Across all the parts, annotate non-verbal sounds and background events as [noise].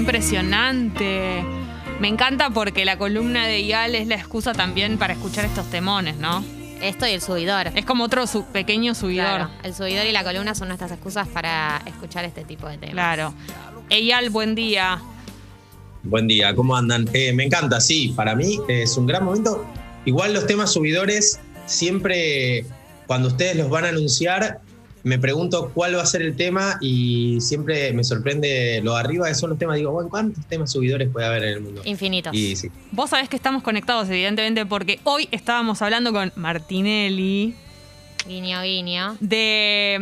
impresionante. Me encanta porque la columna de Ial es la excusa también para escuchar estos temones, ¿no? Esto y el subidor. Es como otro su- pequeño subidor. Claro, el subidor y la columna son nuestras excusas para escuchar este tipo de temas. Claro. Eyal, buen día. Buen día, ¿cómo andan? Eh, me encanta, sí, para mí es un gran momento. Igual los temas subidores, siempre cuando ustedes los van a anunciar, me pregunto cuál va a ser el tema y siempre me sorprende lo de arriba, que son los temas. Digo, bueno, ¿cuántos temas subidores puede haber en el mundo? Infinitos. Y sí. Vos sabés que estamos conectados, evidentemente, porque hoy estábamos hablando con Martinelli Guiño, guiño. de,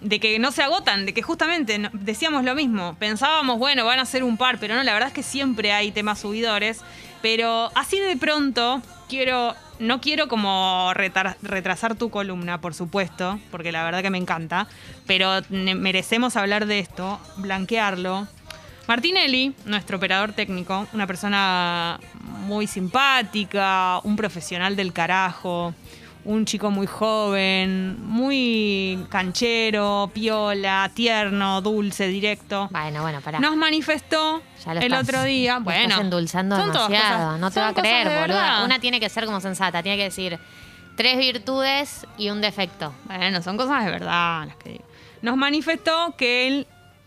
mm, de que no se agotan, de que justamente no- decíamos lo mismo. Pensábamos, bueno, van a ser un par, pero no, la verdad es que siempre hay temas subidores. Pero así de pronto, quiero, no quiero como retrasar tu columna, por supuesto, porque la verdad que me encanta, pero merecemos hablar de esto, blanquearlo. Martinelli, nuestro operador técnico, una persona muy simpática, un profesional del carajo, un chico muy joven, muy canchero, piola, tierno, dulce, directo. Bueno, bueno, pará. Nos manifestó Ya lo el estás- otro día. lo Bueno, estás endulzando son demasiado. cosas- no te va a creer, verdad. Una tiene que ser como sensata. Tiene que decir tres virtudes y un defecto. Bueno, son cosas de verdad las que digo. Nos manifestó que él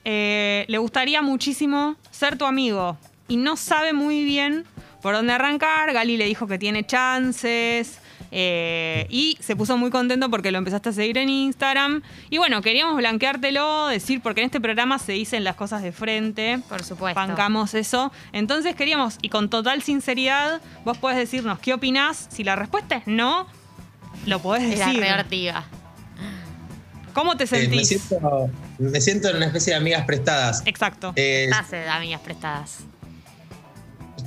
eh, le gustaría muchísimo ser tu amigo y no sabe muy bien por dónde arrancar. Gali le dijo que tiene chances. Eh, y se puso muy contento porque lo empezaste a seguir en Instagram. Y bueno, queríamos blanqueártelo, decir, porque en este programa se dicen las cosas de frente. Por supuesto. Bancamos eso. Entonces queríamos, y con total sinceridad, vos podés decirnos qué opinás. Si la respuesta es no, lo podés Era decir. reortiva. ¿Cómo te Eh, me, sentís? siento, me siento en una especie de amigas prestadas. Exacto. Eh, Clase de amigas prestadas.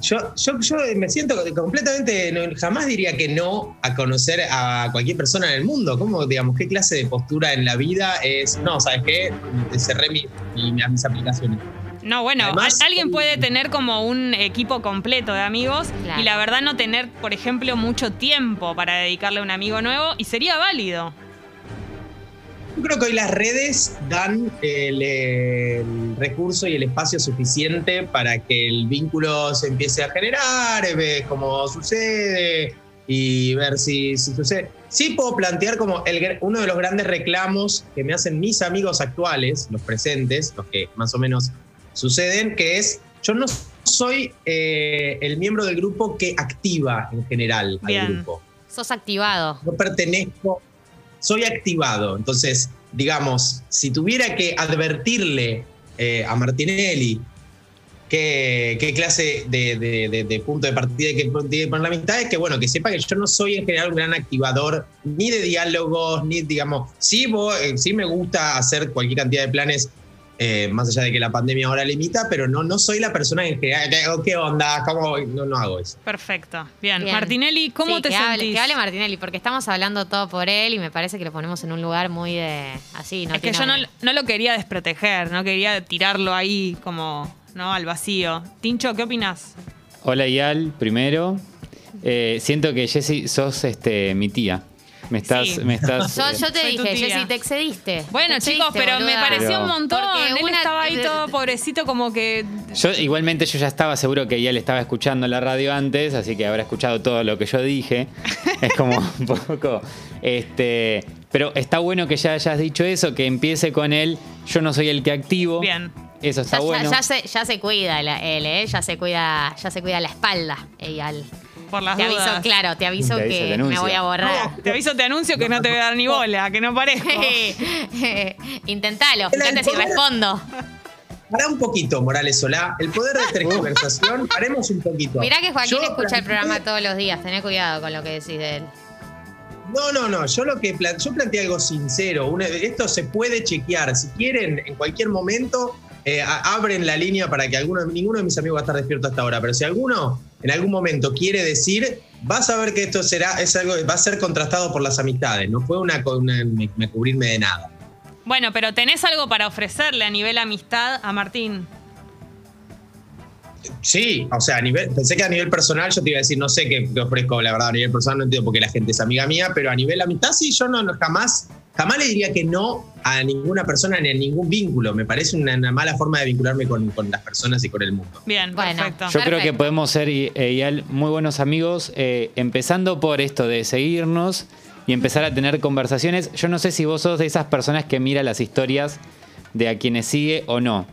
Yo, yo, yo me siento completamente, no- jamás diría que no a conocer a cualquier persona en el mundo. ¿Cómo, digamos, qué clase de postura en la vida es? No, ¿sabes qué? Cerré mi- mi- mis aplicaciones. No, bueno, Además- al- alguien puede tener como un equipo completo de amigos Claro. y la verdad no tener, por ejemplo, mucho tiempo para dedicarle a un amigo nuevo y sería válido. Yo creo que hoy las redes dan el, el recurso y el espacio suficiente para que el vínculo se empiece a generar, eh, ver cómo sucede y ver si, si sucede. Sí puedo plantear como el uno de los grandes reclamos que me hacen mis amigos actuales, los presentes, los que más o menos suceden, que es, yo no soy eh, el miembro del grupo que activa en general Bien. al grupo Sos activado. no pertenezco, soy activado. Entonces, digamos, si tuviera que advertirle eh, a Martinelli qué, qué clase de, de- de- de punto de partida que tiene para la amistad, es que, bueno, que sepa que yo no soy en general un gran activador ni de diálogos, ni, digamos, sí, eh, sí me gusta hacer cualquier cantidad de planes. Eh, más allá de que la pandemia ahora limita, pero no, no soy la persona en general. ¿Qué, onda? ¿Cómo? No, no hago eso. Perfecto. Bien. Bien. Martinelli, ¿cómo Sí, te que sentís? Hable, que hable Martinelli, porque estamos hablando todo por él y me parece que lo ponemos en un lugar muy de. Así, no es que yo no, no lo quería desproteger, no quería tirarlo ahí como ¿no? al vacío. Tincho, ¿qué opinas? Hola Ial, primero. Eh, siento que Jessy sos este, mi tía. Me estás. Sí. Me estás Yo, yo te dije. Jessy, te excediste. Bueno, Te chicos, pero me pareció Pero- un montón. Porque Él una- estaba ahí todo pobrecito, como que. yo igualmente yo ya estaba seguro que Ial estaba escuchando la radio antes, así que habrá escuchado todo lo que yo dije. [laughs] es como un poco. Este. Pero está bueno que ya hayas dicho eso, que empiece con él. Yo no soy el que activo. Bien. Eso está Ya, ya- bueno. ya se, ya se cuida la- él, ¿eh? Ya se cuida, ya se cuida la espalda, Eyal. Por las Te aviso, claro, te aviso Te aviso, que te me voy a borrar. Te aviso, te anuncio que no te voy a dar ni bola, que no parezco. [laughs] Intentalo, fíjate si respondo. Pará un poquito, Morales Solá. El poder de tergiversación, [laughs] paremos un poquito. Mirá que Joaquín Yo escucha el programa todos los días, tené cuidado con lo que decís de él. No, no, no. Yo lo que plan- yo planteé algo sincero. Una- esto se puede chequear. Si quieren, en cualquier momento, eh, abren la línea para que alguno, ninguno de mis amigos va a estar despierto hasta ahora. Pero si alguno en algún momento quiere decir, vas a ver que esto será, es algo va a ser contrastado por las amistades. No fue una, co- una me, me cubrirme de nada. Bueno, pero tenés algo para ofrecerle a nivel amistad a Martín. Sí, o sea, a nivel, pensé que a nivel personal yo te iba a decir, no sé qué, qué ofrezco, la verdad, a nivel personal no entiendo porque la gente es amiga mía, pero a nivel amistad sí, yo no, no, jamás, jamás le diría que no a ninguna persona ni a ningún vínculo. Me parece una, una mala forma de vincularme con, con las personas y con el mundo. Bien, Bueno. perfecto. Yo creo que podemos ser, y- e, Ial, muy buenos amigos, eh, empezando por esto de seguirnos y empezar a tener conversaciones. Yo no sé si vos sos de esas personas que mira las historias de a quienes sigue o no,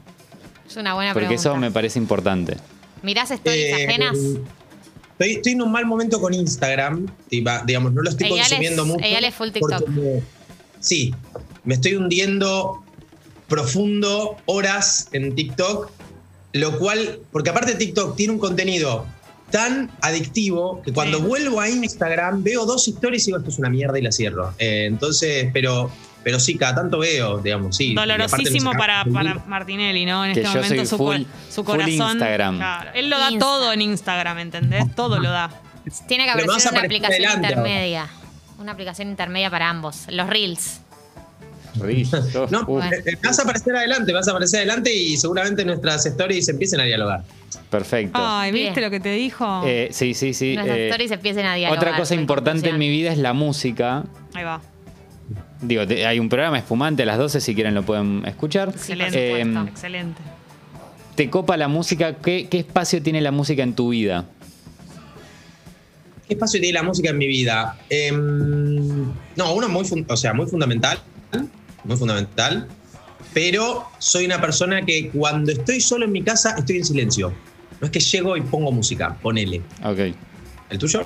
Es una buena porque pregunta. eso me parece importante. ¿Mirás stories Eh, ajenas? Estoy, estoy en un mal momento con Instagram, y va- digamos, no lo estoy Eyal es- consumiendo mucho. Eyal es full porque TikTok. me- sí, me estoy hundiendo profundo horas en TikTok, lo cual, porque aparte TikTok tiene un contenido tan adictivo que cuando Sí. vuelvo a Instagram veo dos historias y digo, esto es una mierda y la cierro. Eh, entonces, pero, pero sí, cada tanto veo, digamos, sí. Dolorosísimo para, para Martinelli, ¿no? En Que este yo momento soy su, full- su full corazón. Instagram. Claro, él lo da Insta. todo en Instagram, ¿entendés? Todo lo da. Tiene que aparecer una aplicación adelante ahora. Una aplicación intermedia para ambos. Los Reels. Ridículo. [laughs] No, Uf, eh, eh, vas a aparecer adelante, vas a aparecer adelante y seguramente nuestras stories empiecen a dialogar. perfecto. Ay, ¿viste Bien. lo que te dijo? Eh, sí, sí, sí. Nuestras eh, stories empiecen a dialogar. otra cosa importante en mi vida es la música. Ahí va. Digo, te- hay un programa espumante a las 12, si quieren lo pueden escuchar. Excelente. Eh. Excelente. ¿Te copa la música? ¿Qué, ¿Qué espacio tiene la música en tu vida? ¿Qué espacio tiene la música en mi vida? Em, no, uno muy, o sea, muy fundamental, muy fundamental, pero soy una persona que cuando estoy solo en mi casa estoy en silencio. No es que llego y pongo música, ponele. Ok. ¿El tuyo?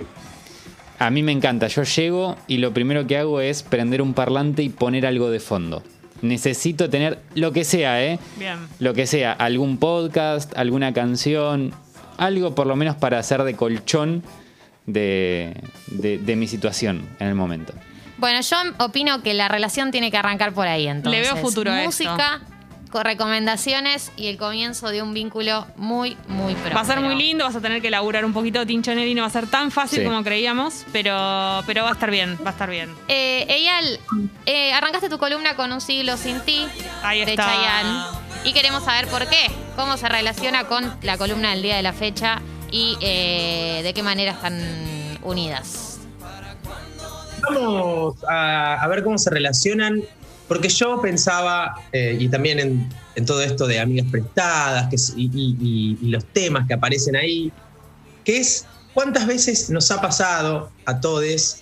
A mí me encanta. Yo llego y lo primero que hago es prender un parlante y poner algo de fondo. Necesito tener lo que sea, ¿eh? Bien. Lo que sea, algún podcast, alguna canción, algo por lo menos para hacer de colchón de, de- de mi situación en el momento. Bueno, yo opino que la relación tiene que arrancar por ahí, entonces. veo futuro a Música, con recomendaciones y el comienzo de un vínculo muy, muy próspero. Va a ser muy lindo, vas a tener que laburar un poquito Tincho Nelly, no va a ser tan fácil Sí. como creíamos, pero, pero va a estar bien, va a estar bien. Eh, Eyal, eh, arrancaste tu columna con Un siglo sin ti Ahí de está. Chayanne y queremos saber por qué, cómo se relaciona con la columna del día de la fecha y eh, de qué manera están unidas. Vamos a, ver cómo se relacionan, porque yo pensaba, eh, y también en, todo esto de amigas prestadas y, los temas que aparecen ahí, que es cuántas veces nos ha pasado a todos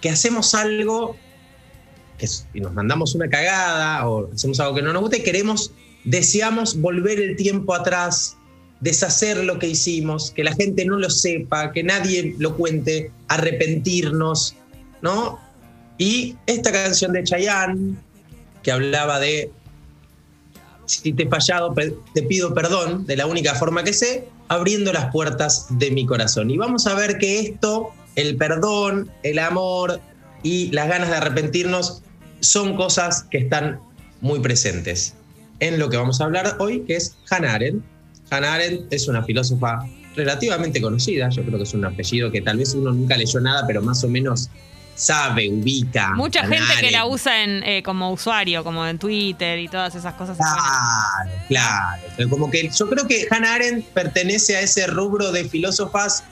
que hacemos algo y nos mandamos una cagada o hacemos algo que no nos gusta y queremos, deseamos volver el tiempo atrás, deshacer lo que hicimos, que la gente no lo sepa, que nadie lo cuente, arrepentirnos, ¿no? Y esta canción de Chayanne, que hablaba de si te he fallado, te pido perdón, de la única forma que sé, abriendo las puertas de mi corazón. Y vamos a ver que esto, el perdón, el amor y las ganas de arrepentirnos, son cosas que están muy presentes en lo que vamos a hablar hoy, que es Hannah Arendt. Hannah Arendt es una filósofa relativamente conocida, yo creo que es un apellido que tal vez uno nunca leyó nada, pero más o menos sabe, ubica. Mucha Hannah gente que la usa en, eh, como usuario, como en Twitter y todas esas cosas. Claro, claro. Pero Como que yo creo que Hannah Arendt pertenece a ese rubro de filósofas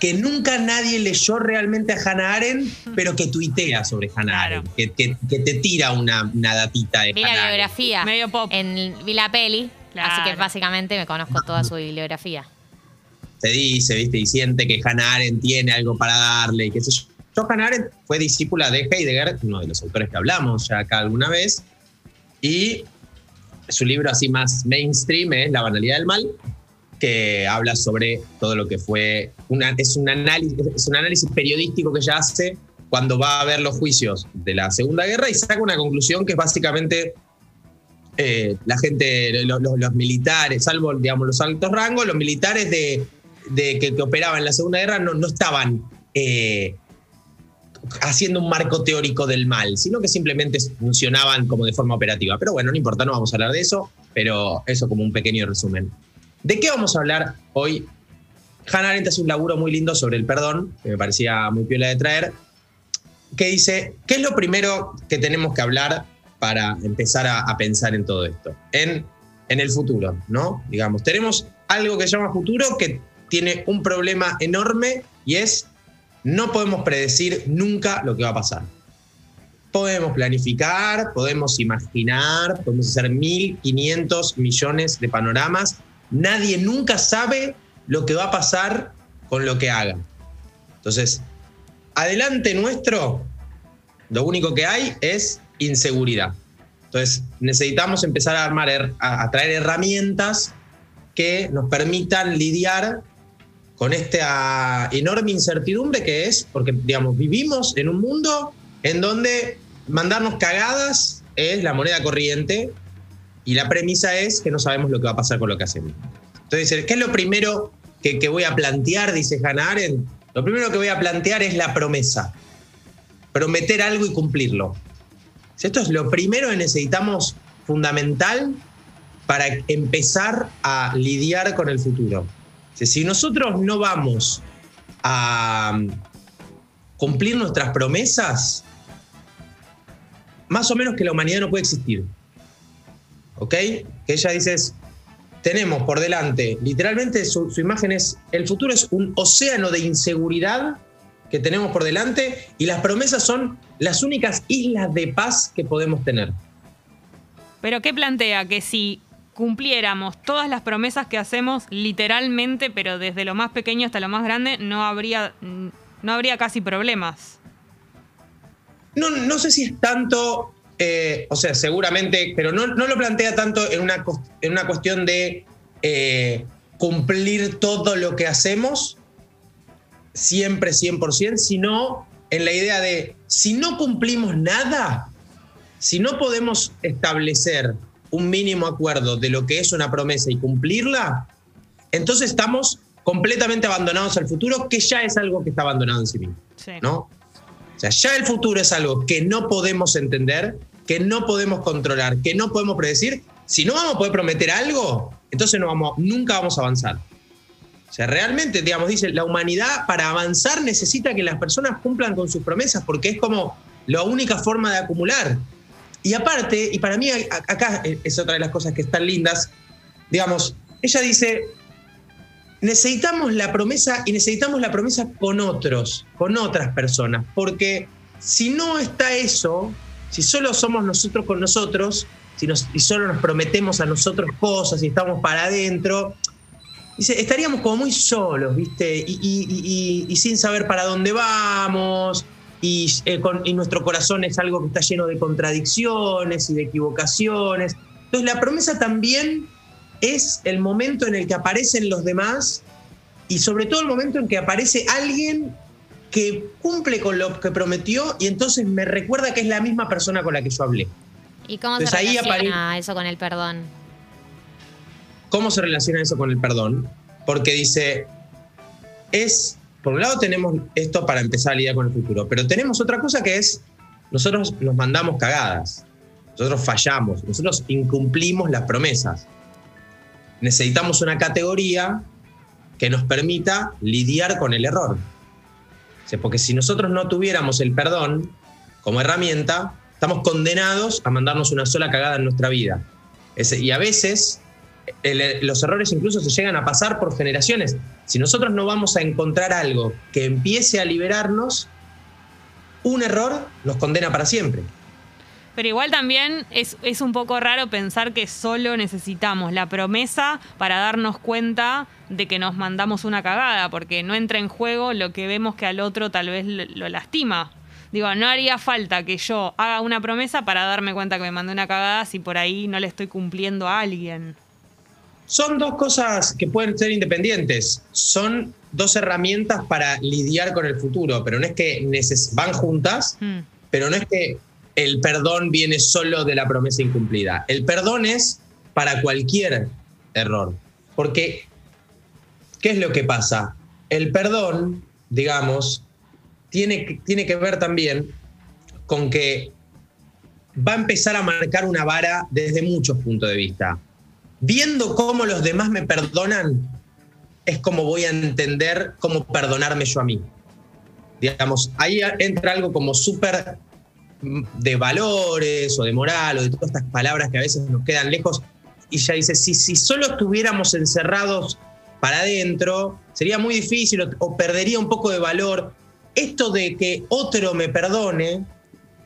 que nunca nadie leyó realmente a Hannah Arendt, pero que tuitea sobre Hannah Claro. Arendt, que, que- que te tira una, una datita de Vi la Hannah Arendt. biografía. Medio pop. En, vi la peli, así que básicamente me conozco toda su bibliografía. Se dice, ¿viste? Y siente que Hannah Arendt tiene algo para darle y qué sé yo. Yo, Hannah Arendt fue discípula de Heidegger, uno de los autores que hablamos ya acá alguna vez, y su libro así más mainstream es La banalidad del mal, que habla sobre todo lo que fue, una, es, un análisis, es un análisis periodístico que ella hace cuando va a ver los juicios de la Segunda Guerra y saca una conclusión que es básicamente eh, la gente, lo- lo- los militares, salvo digamos, los altos rangos, los militares de que, que operaban en la Segunda Guerra no, no estaban eh, haciendo un marco teórico del mal, sino que simplemente funcionaban como de forma operativa. Pero bueno, no importa, no vamos a hablar de eso, pero eso como un pequeño resumen. ¿De qué vamos a hablar hoy? Hannah Arendt hace un laburo muy lindo sobre el perdón, que me parecía muy piola de traer, que dice, ¿qué es lo primero que tenemos que hablar para empezar a, pensar en todo esto? En, en el futuro, ¿no? Digamos, tenemos algo que se llama futuro que tiene un problema enorme y es no podemos predecir nunca lo que va a pasar. podemos planificar, podemos imaginar, podemos hacer 1.500 millones de panoramas. Nadie nunca sabe lo que va a pasar con lo que haga. Entonces, adelante nuestro, lo único que hay es inseguridad. Entonces, necesitamos empezar a armar, a traer herramientas que nos permitan lidiar con esta enorme incertidumbre que es, porque, digamos, vivimos en un mundo en donde mandarnos cagadas es la moneda corriente y la premisa es que no sabemos lo que va a pasar con lo que hacemos. Entonces, ¿qué es lo primero que, que voy a plantear? Dice Hannah Arendt. Lo primero que voy a plantear es la promesa. Prometer algo y cumplirlo. Esto es lo primero que necesitamos fundamental para empezar a lidiar con el futuro. Si nosotros no vamos a cumplir nuestras promesas, más o menos que la humanidad no puede existir. ¿Ok? Que ella dice, tenemos por delante, literalmente su, su, imagen es, el futuro es un océano de inseguridad que tenemos por delante y las promesas son las únicas islas de paz que podemos tener. Pero ¿qué plantea? Que si cumpliéramos todas las promesas que hacemos literalmente, pero desde lo más pequeño hasta lo más grande, no habría, no habría casi problemas. No, no sé si es tanto, eh, o sea, seguramente, pero no, no, lo plantea tanto en una, en una cuestión de eh, cumplir todo lo que hacemos, siempre 100%, sino en la idea de, si no cumplimos nada, si no podemos establecer un mínimo acuerdo de lo que es una promesa y cumplirla, entonces estamos completamente abandonados al futuro, que ya es algo que está abandonado en sí mismo. ¿no? O sea, ya el futuro es algo que no podemos entender, que no podemos controlar, que no podemos predecir. Si no vamos a poder prometer algo, entonces no vamos, nunca vamos a avanzar. O sea, realmente, digamos, dice, la humanidad para avanzar necesita que las personas cumplan con sus promesas, porque es como la única forma de acumular. Y aparte, y para mí acá es otra de las cosas que están lindas, digamos, ella dice, necesitamos la promesa y necesitamos la promesa con otros, con otras personas, porque si no está eso, si solo somos nosotros con nosotros, si nos, y solo nos prometemos a nosotros cosas y estamos para adentro, dice, estaríamos como muy solos, ¿viste? y sin saber para dónde vamos, eh, y, nuestro corazón es algo que está lleno de contradicciones y de equivocaciones. Entonces la promesa también es el momento en el que aparecen los demás y sobre todo el momento en que aparece alguien que cumple con lo que prometió y entonces me recuerda que es la misma persona con la que yo hablé. ¿Y cómo se relaciona eso con el perdón? ¿Cómo se relaciona eso con el perdón? Porque dice, es por un lado tenemos esto para empezar a lidiar con el futuro, pero tenemos otra cosa que es, nosotros nos mandamos cagadas, nosotros fallamos, nosotros incumplimos las promesas. Necesitamos una categoría que nos permita lidiar con el error. porque si nosotros no tuviéramos el perdón como herramienta, estamos condenados a mandarnos una sola cagada en nuestra vida. y a veces los errores incluso se llegan a pasar por generaciones. Si nosotros no vamos a encontrar algo que empiece a liberarnos, un error nos condena para siempre. Pero igual también es, es, un poco raro pensar que solo necesitamos la promesa para darnos cuenta de que nos mandamos una cagada, porque no entra en juego lo que vemos que al otro tal vez lo lastima. Digo, no haría falta que yo haga una promesa para darme cuenta que me mandé una cagada si por ahí no le estoy cumpliendo a alguien. Son dos cosas que pueden ser independientes. Son dos herramientas para lidiar con el futuro, pero no es que van juntas, hmm. pero no es que el perdón viene solo de la promesa incumplida. El perdón es para cualquier error. Porque, ¿qué es lo que pasa? El perdón, digamos, tiene, tiene que ver también con que va a empezar a marcar una vara desde muchos puntos de vista viendo cómo los demás me perdonan, es como voy a entender cómo perdonarme yo a mí. Digamos, ahí entra algo como súper de valores o de moral o de todas estas palabras que a veces nos quedan lejos. Y ya dice, si, si solo estuviéramos encerrados para adentro, sería muy difícil o, o perdería un poco de valor. Esto de que otro me perdone,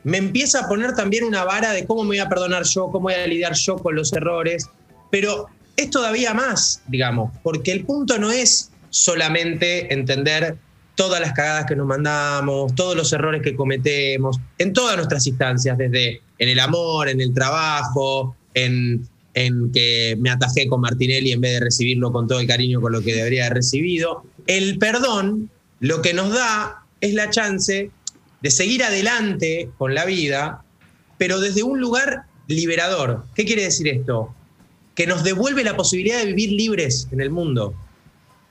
me empieza a poner también una vara de cómo me voy a perdonar yo, cómo voy a lidiar yo con los errores, pero es todavía más, digamos, porque el punto no es solamente entender todas las cagadas que nos mandamos, todos los errores que cometemos, en todas nuestras instancias, desde en el amor, en el trabajo, en, en que me atajé con Martinelli en vez de recibirlo con todo el cariño con lo que debería haber recibido. El perdón lo que nos da es la chance de seguir adelante con la vida, pero desde un lugar liberador. ¿Qué quiere decir esto? Que nos devuelve la posibilidad de vivir libres en el mundo.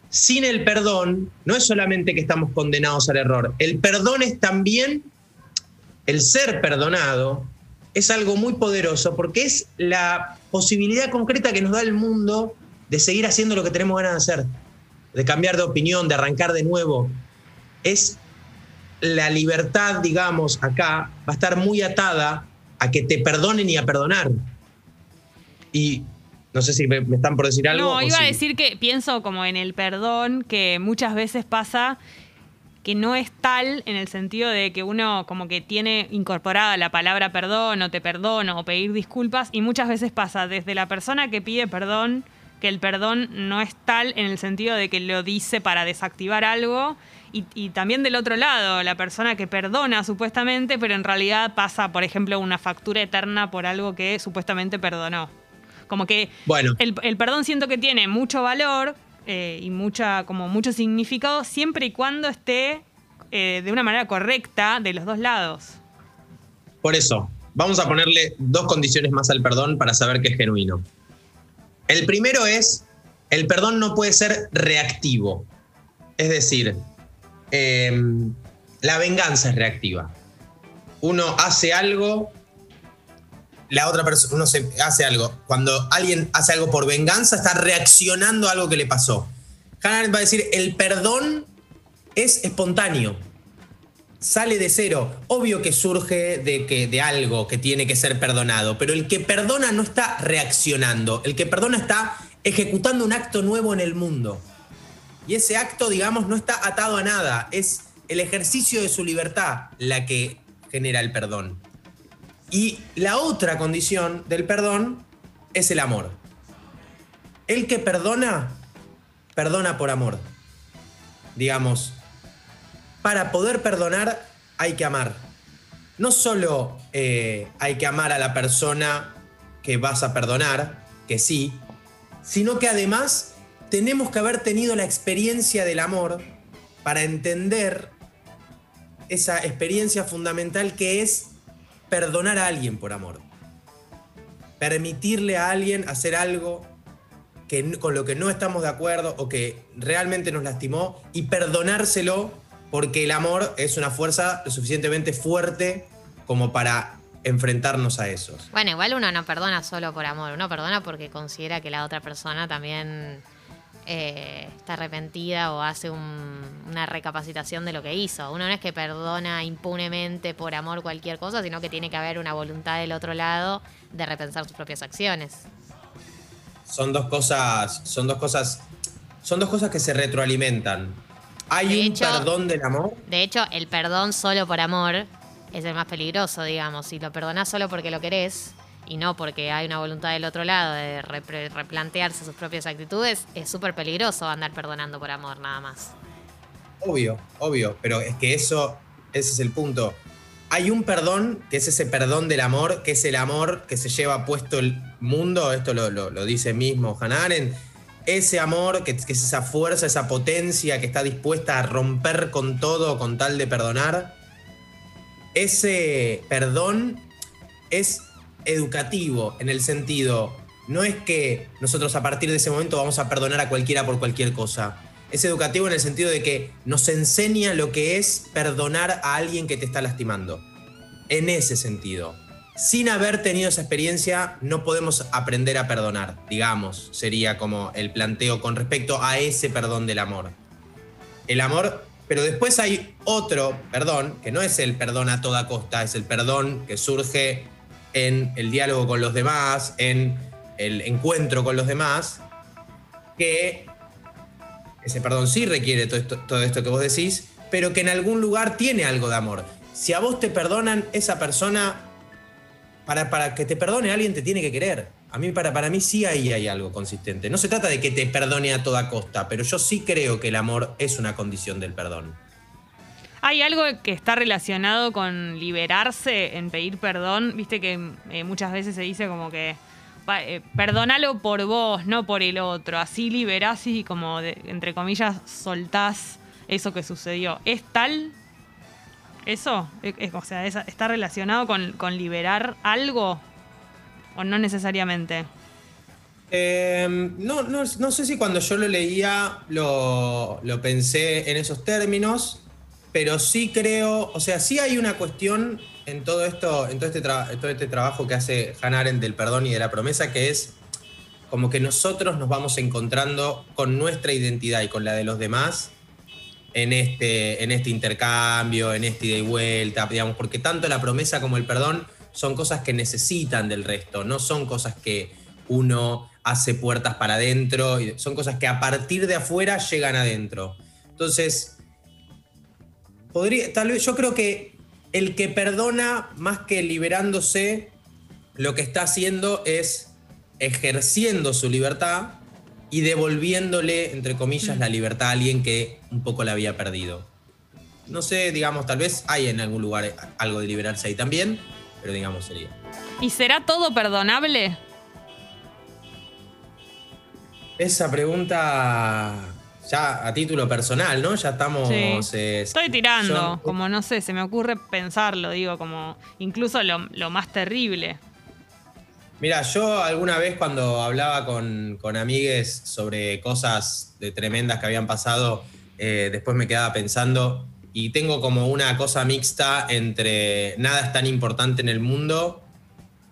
Sin el perdón, no es solamente que estamos condenados al error, el perdón es también el ser perdonado, es algo muy poderoso porque es la posibilidad concreta que nos da el mundo de seguir haciendo lo que tenemos ganas de hacer, de cambiar de opinión, de arrancar de nuevo. Es la libertad, digamos, acá va a estar muy atada a que te perdonen y a perdonar. Y no sé si me, están por decir algo. No, iba a decir que pienso como en el perdón, que muchas veces pasa que no es tal en el sentido de que uno como que tiene incorporada la palabra perdón o te perdono o pedir disculpas y muchas veces pasa desde la persona que pide perdón que el perdón no es tal en el sentido de que lo dice para desactivar algo y, y, también del otro lado, la persona que perdona supuestamente, pero en realidad pasa, por ejemplo, una factura eterna por algo que supuestamente perdonó. Como que bueno. el, el perdón siento que tiene mucho valor eh, y mucha, como mucho significado siempre y cuando esté eh, de una manera correcta de los dos lados. Por eso, vamos a ponerle dos condiciones más al perdón para saber que es genuino. El primero es, el perdón no puede ser reactivo. Es decir, em, la venganza es reactiva. Uno hace algo la otra persona, uno se hace algo. Cuando alguien hace algo por venganza, está reaccionando a algo que le pasó. Hannah va a decir, el perdón es espontáneo. Sale de cero. Obvio que surge de, que, de algo que tiene que ser perdonado, pero el que perdona no está reaccionando. El que perdona está ejecutando un acto nuevo en el mundo. Y ese acto, digamos, no está atado a nada. Es el ejercicio de su libertad la que genera el perdón. Y la otra condición del perdón es el amor. El que perdona, perdona por amor. Digamos, para poder perdonar hay que amar. No solo eh, hay que amar a la persona que vas a perdonar, que sí, sino que además tenemos que haber tenido la experiencia del amor para entender esa experiencia fundamental que es perdonar a alguien por amor. Permitirle a alguien hacer algo que, con lo que no estamos de acuerdo o que realmente nos lastimó y perdonárselo porque el amor es una fuerza lo suficientemente fuerte como para enfrentarnos a eso. Bueno, igual uno no perdona solo por amor, uno perdona porque considera que la otra persona también eh, está arrepentida o hace una recapacitación de lo que hizo. Uno no es que perdona impunemente por amor cualquier cosa, sino que tiene que haber una voluntad del otro lado de repensar sus propias acciones. Son dos cosas, son dos cosas, son dos cosas que se retroalimentan. Hay un perdón del amor. De hecho, el perdón solo por amor es el más peligroso, digamos. Si lo perdonás solo porque lo querés, y no porque hay una voluntad del otro lado de replantearse sus propias actitudes, es súper peligroso andar perdonando por amor nada más. Obvio, obvio, pero es que eso, ese es el punto. Hay un perdón, que es ese perdón del amor, que es el amor que se lleva puesto el mundo, esto lo, dice mismo Hanaren, ese amor, que, que es esa fuerza, esa potencia que está dispuesta a romper con todo con tal de perdonar, ese perdón es educativo en el sentido, no es que nosotros a partir de ese momento vamos a perdonar a cualquiera por cualquier cosa. Es educativo en el sentido de que nos enseña lo que es perdonar a alguien que te está lastimando. En ese sentido. Sin haber tenido esa experiencia, no podemos aprender a perdonar, digamos, sería como el planteo con respecto a ese perdón del amor. El amor, pero después hay otro perdón, que no es el perdón a toda costa, es el perdón que surge en el diálogo con los demás, en el encuentro con los demás, que ese perdón sí requiere todo esto, todo esto que vos decís, pero que en algún lugar tiene algo de amor. si a vos te perdonan, esa persona, para, para que te perdone alguien te tiene que querer. A mí, para, para mí sí ahí hay algo consistente. No se trata de que te perdone a toda costa, pero yo sí creo que el amor es una condición del perdón. Hay algo que está relacionado con liberarse en pedir perdón. Viste que eh, muchas veces se dice como que eh, perdonalo por vos, no por el otro. Así liberás y como, de- entre comillas, soltás eso que sucedió. ¿Es tal eso? Eh, eh, o sea, ¿es- ¿está relacionado con, con liberar algo? ¿O no necesariamente? Eh, no, no, no sé si cuando yo lo leía lo, lo pensé en esos términos, pero sí creo, o sea, sí hay una cuestión en todo esto, en todo este, todo este trabajo que hace Hannah Arendt del perdón y de la promesa, que es como que nosotros nos vamos encontrando con nuestra identidad y con la de los demás en este, en este intercambio, en este ida y vuelta, digamos, porque tanto la promesa como el perdón son cosas que necesitan del resto, no son cosas que uno hace puertas para adentro, son cosas que a partir de afuera llegan adentro. Entonces, podría, tal vez yo creo que el que perdona más que liberándose, lo que está haciendo es ejerciendo su libertad y devolviéndole, entre comillas, la libertad a alguien que un poco la había perdido. No sé, digamos, tal vez hay en algún lugar algo de liberarse ahí también, pero digamos sería. ¿Y será todo perdonable? Esa pregunta ya a título personal, ¿no? Ya estamos... Sí. eh, Estoy tirando, yo- como no sé, se me ocurre pensarlo, digo, como incluso lo, lo más terrible. Mira, yo alguna vez cuando hablaba con, con amigues sobre cosas de tremendas que habían pasado, eh, después me quedaba pensando y tengo como una cosa mixta entre nada es tan importante en el mundo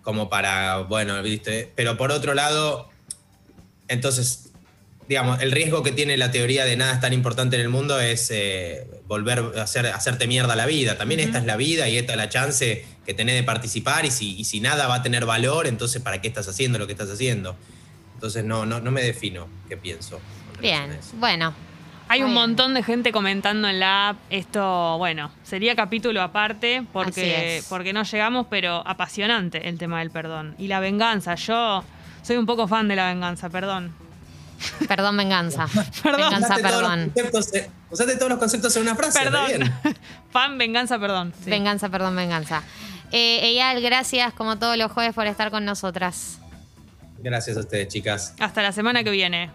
como para, bueno, viste, pero por otro lado, entonces, digamos, el riesgo que tiene la teoría de nada es tan importante en el mundo es eh, volver a hacer, hacerte mierda la vida. También esta es la vida y esta es la chance que tenés de participar y si, y si nada va a tener valor, entonces ¿para qué estás haciendo lo que estás haciendo? Entonces no, no, no me defino qué pienso. Bien, bueno. Hay Muy un bien. montón de gente comentando en la app. Esto, bueno, sería capítulo aparte porque, porque no llegamos, pero apasionante el tema del perdón. Y la venganza. Yo soy un poco fan de la venganza, perdón. Perdón, venganza. [laughs] Perdón. Venganza, Usaste todos los perdón. conceptos, usaste todos los conceptos en una frase. Perdón. bien. [laughs] fan, venganza, perdón. Sí. Venganza, perdón, venganza. Eh, Eyal, gracias como todos los jueves por estar con nosotras. Gracias a ustedes, chicas. Hasta la semana que viene.